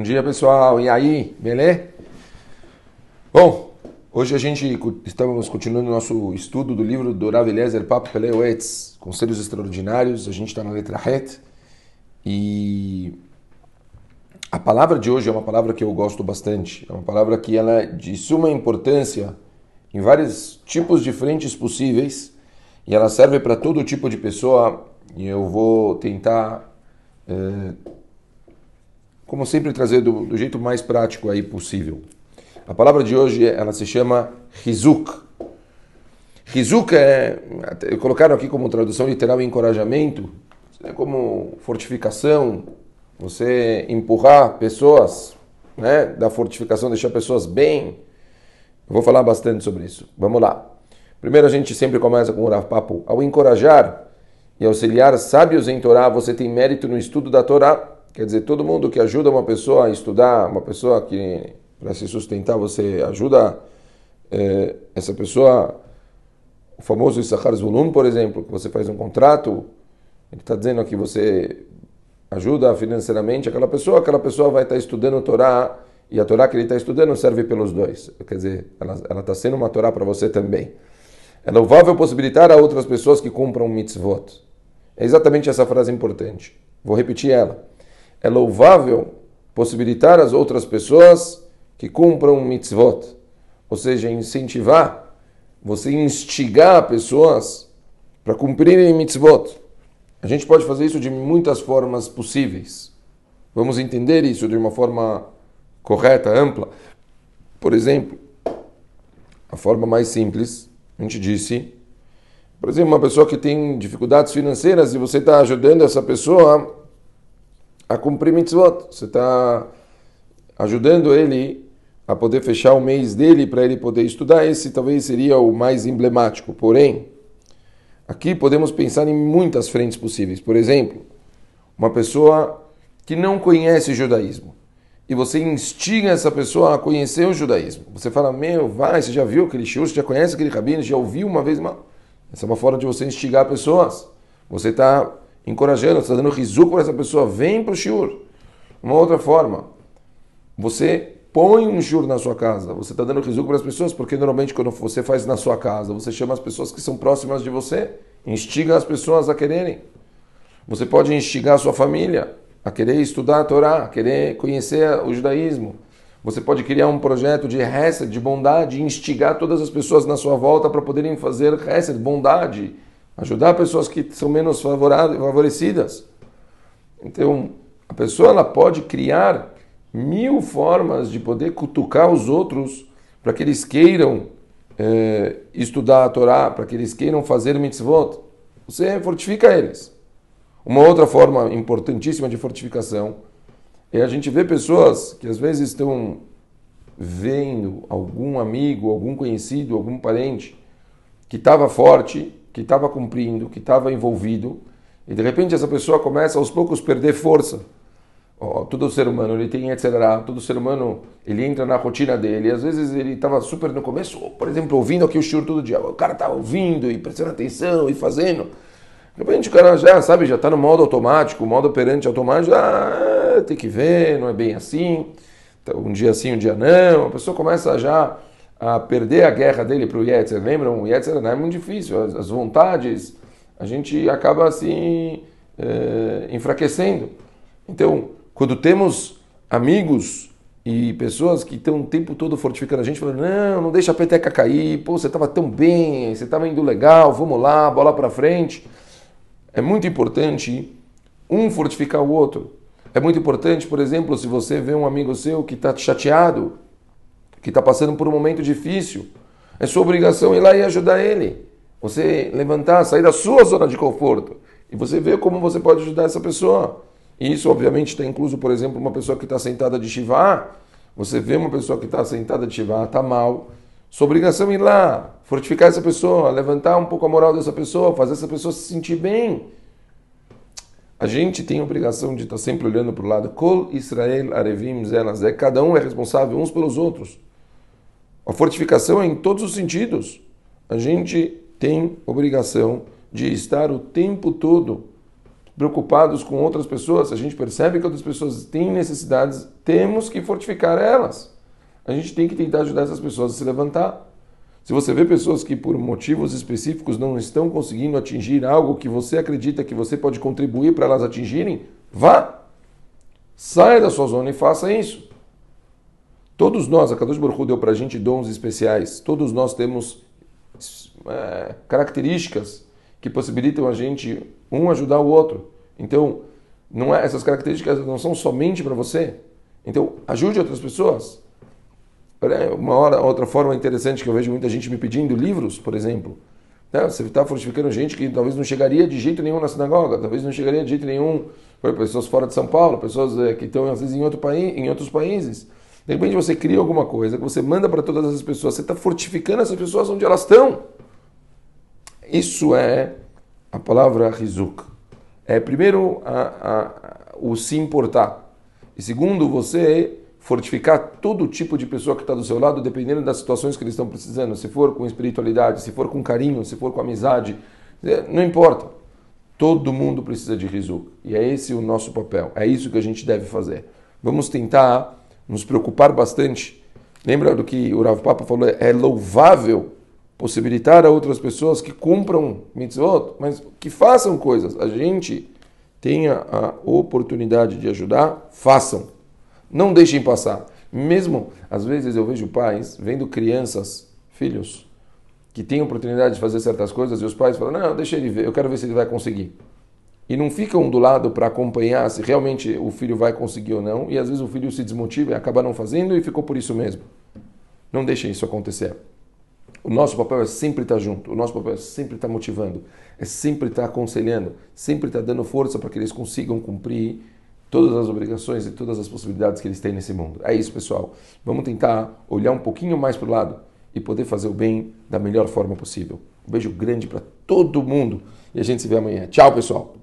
Bom dia, pessoal. E aí, beleza? Bom, hoje a gente estamos continuando nosso estudo do livro do Rav Eliezer Papo Peleuetz, Conselhos Extraordinários. A gente está na letra Het. E a palavra de hoje é uma palavra que eu gosto bastante. É uma palavra que ela é de suma importância em vários tipos de frentes possíveis. E ela serve para todo tipo de pessoa. E eu vou tentar... É, como sempre, trazer do, do, jeito mais prático aí possível. A palavra de hoje ela se chama Hizuk. Hizuk é, colocaram aqui como tradução literal encorajamento, é como fortificação, você empurrar pessoas, né, da fortificação, deixar pessoas bem. Eu vou falar bastante sobre isso. Vamos lá. Primeiro a gente sempre começa com o Rav Papo. Ao encorajar e auxiliar sábios em Torá, você tem mérito no estudo da Torá Quer dizer, todo mundo que ajuda uma pessoa a estudar, uma pessoa que para se sustentar, você ajuda é, essa pessoa, o famoso Issachar Zulun, por exemplo, que você faz um contrato, ele está dizendo que você ajuda financeiramente aquela pessoa, aquela pessoa vai estar tá estudando a Torá, e a Torá que ele está estudando serve pelos dois. Quer dizer, ela está sendo uma Torá para você também. É louvável possibilitar a outras pessoas que cumpram mitzvot. É exatamente essa frase importante. Vou repetir ela é louvável possibilitar as outras pessoas que cumpram mitzvot, ou seja, incentivar, você instigar pessoas para cumprirem mitzvot. A gente pode fazer isso de muitas formas possíveis. Vamos entender isso de uma forma correta, ampla. Por exemplo, a forma mais simples, a gente disse, por exemplo, uma pessoa que tem dificuldades financeiras e você está ajudando essa pessoa a cumprir mitzvot. Você está ajudando ele a poder fechar o mês dele para ele poder estudar. Esse talvez seria o mais emblemático. Porém, aqui podemos pensar em muitas frentes possíveis. Por exemplo, uma pessoa que não conhece judaísmo e você instiga essa pessoa a conhecer o judaísmo. Você fala, meu, vai, você já viu aquele shiur, você já conhece aquele rabino, já ouviu uma vez, uma... essa é uma forma de você instigar pessoas. Você está encorajando, está dando riso para essa pessoa, vem para o shiur. Uma outra forma, você põe um shiur na sua casa, você está dando riso para as pessoas, porque normalmente quando você faz na sua casa, você chama as pessoas que são próximas de você, instiga as pessoas a quererem. Você pode instigar a sua família a querer estudar a Torá, a querer conhecer o judaísmo. Você pode criar um projeto de hesed, de bondade, e instigar todas as pessoas na sua volta para poderem fazer hesed, bondade, ajudar pessoas que são menos favorecidas. Então, a pessoa ela pode criar mil formas de poder cutucar os outros para que eles queiram é, estudar a Torá, para que eles queiram fazer mitzvot. Você fortifica eles. Uma outra forma importantíssima de fortificação é a gente ver pessoas que às vezes estão vendo algum amigo, algum conhecido, algum parente que estava forte que estava cumprindo, que estava envolvido, e de repente essa pessoa começa aos poucos a perder força. Oh, todo ser humano ele tem etc. Todo ser humano ele entra na rotina dele. Às vezes ele estava super no começo, por exemplo, ouvindo aqui o shiur todo dia. O cara estava ouvindo e prestando atenção e fazendo. De repente o cara já sabe, já está no modo automático, modo operante automático. Ah, tem que ver, não é bem assim. Então, um dia sim, um dia não. A pessoa começa já a perder a guerra dele para o Yetzer. Lembram? O Yetzer é muito difícil. As, as vontades, a gente acaba assim é, enfraquecendo. Então, quando temos amigos e pessoas que estão o tempo todo fortificando a gente, falando, não, não deixa a peteca cair, pô, você estava tão bem, você estava indo legal, vamos lá, bola para frente. É muito importante um fortificar o outro. É muito importante, por exemplo, se você vê um amigo seu que está chateado, que está passando por um momento difícil, é sua obrigação ir lá e ajudar ele. Você levantar, sair da sua zona de conforto e você ver como você pode ajudar essa pessoa. E isso, obviamente, está incluso, por exemplo, uma pessoa que está sentada de Shiva. Você vê uma pessoa que está sentada de Shiva, está mal. Sua obrigação é ir lá, fortificar essa pessoa, levantar um pouco a moral dessa pessoa, fazer essa pessoa se sentir bem. A gente tem a obrigação de estar tá sempre olhando para o lado. Kol Israel Arevim Zelazé. Cada um é responsável uns pelos outros. A fortificação é em todos os sentidos. A gente tem obrigação de estar o tempo todo preocupados com outras pessoas, a gente percebe que outras pessoas têm necessidades, temos que fortificar elas. A gente tem que tentar ajudar essas pessoas a se levantar. Se você vê pessoas que por motivos específicos não estão conseguindo atingir algo que você acredita que você pode contribuir para elas atingirem, vá. Saia da sua zona e faça isso. Todos nós, a Kadosh Baruch deu para a gente dons especiais. Todos nós temos é, características que possibilitam a gente um ajudar o outro. Então, não é, essas características não são somente para você. Então, ajude outras pessoas. Uma hora, outra forma interessante que eu vejo muita gente me pedindo livros, por exemplo. Né? Você está fortificando gente que talvez não chegaria de jeito nenhum na sinagoga, talvez não chegaria de jeito nenhum, por pessoas fora de São Paulo, pessoas é, que estão às vezes em, outro país, em outros países. De repente você cria alguma coisa que você manda para todas essas pessoas, você está fortificando essas pessoas onde elas estão. Isso é a palavra rizuk. É primeiro a, a, o se importar. E segundo, você fortificar todo tipo de pessoa que está do seu lado, dependendo das situações que eles estão precisando. Se for com espiritualidade, se for com carinho, se for com amizade, é, não importa. Todo mundo precisa de risu. E é esse o nosso papel. É isso que a gente deve fazer. Vamos tentar nos preocupar bastante. Lembra do que o Rav Papa falou? É louvável possibilitar a outras pessoas que cumpram mitzvot, mas que façam coisas. A gente tenha a oportunidade de ajudar, façam. Não deixem passar. Mesmo, às vezes, eu vejo pais vendo crianças, filhos, que têm oportunidade de fazer certas coisas e os pais falam: Não, deixa ele ver, eu quero ver se ele vai conseguir. E não ficam do lado para acompanhar se realmente o filho vai conseguir ou não, e às vezes o filho se desmotiva e acaba não fazendo e ficou por isso mesmo. Não deixem isso acontecer. O nosso papel é sempre estar junto, o nosso papel é sempre estar motivando, é sempre estar aconselhando, sempre estar dando força para que eles consigam cumprir todas as obrigações e todas as possibilidades que eles têm nesse mundo. É isso, pessoal. Vamos tentar olhar um pouquinho mais para o lado e poder fazer o bem da melhor forma possível. Um beijo grande para todo mundo e a gente se vê amanhã. Tchau, pessoal.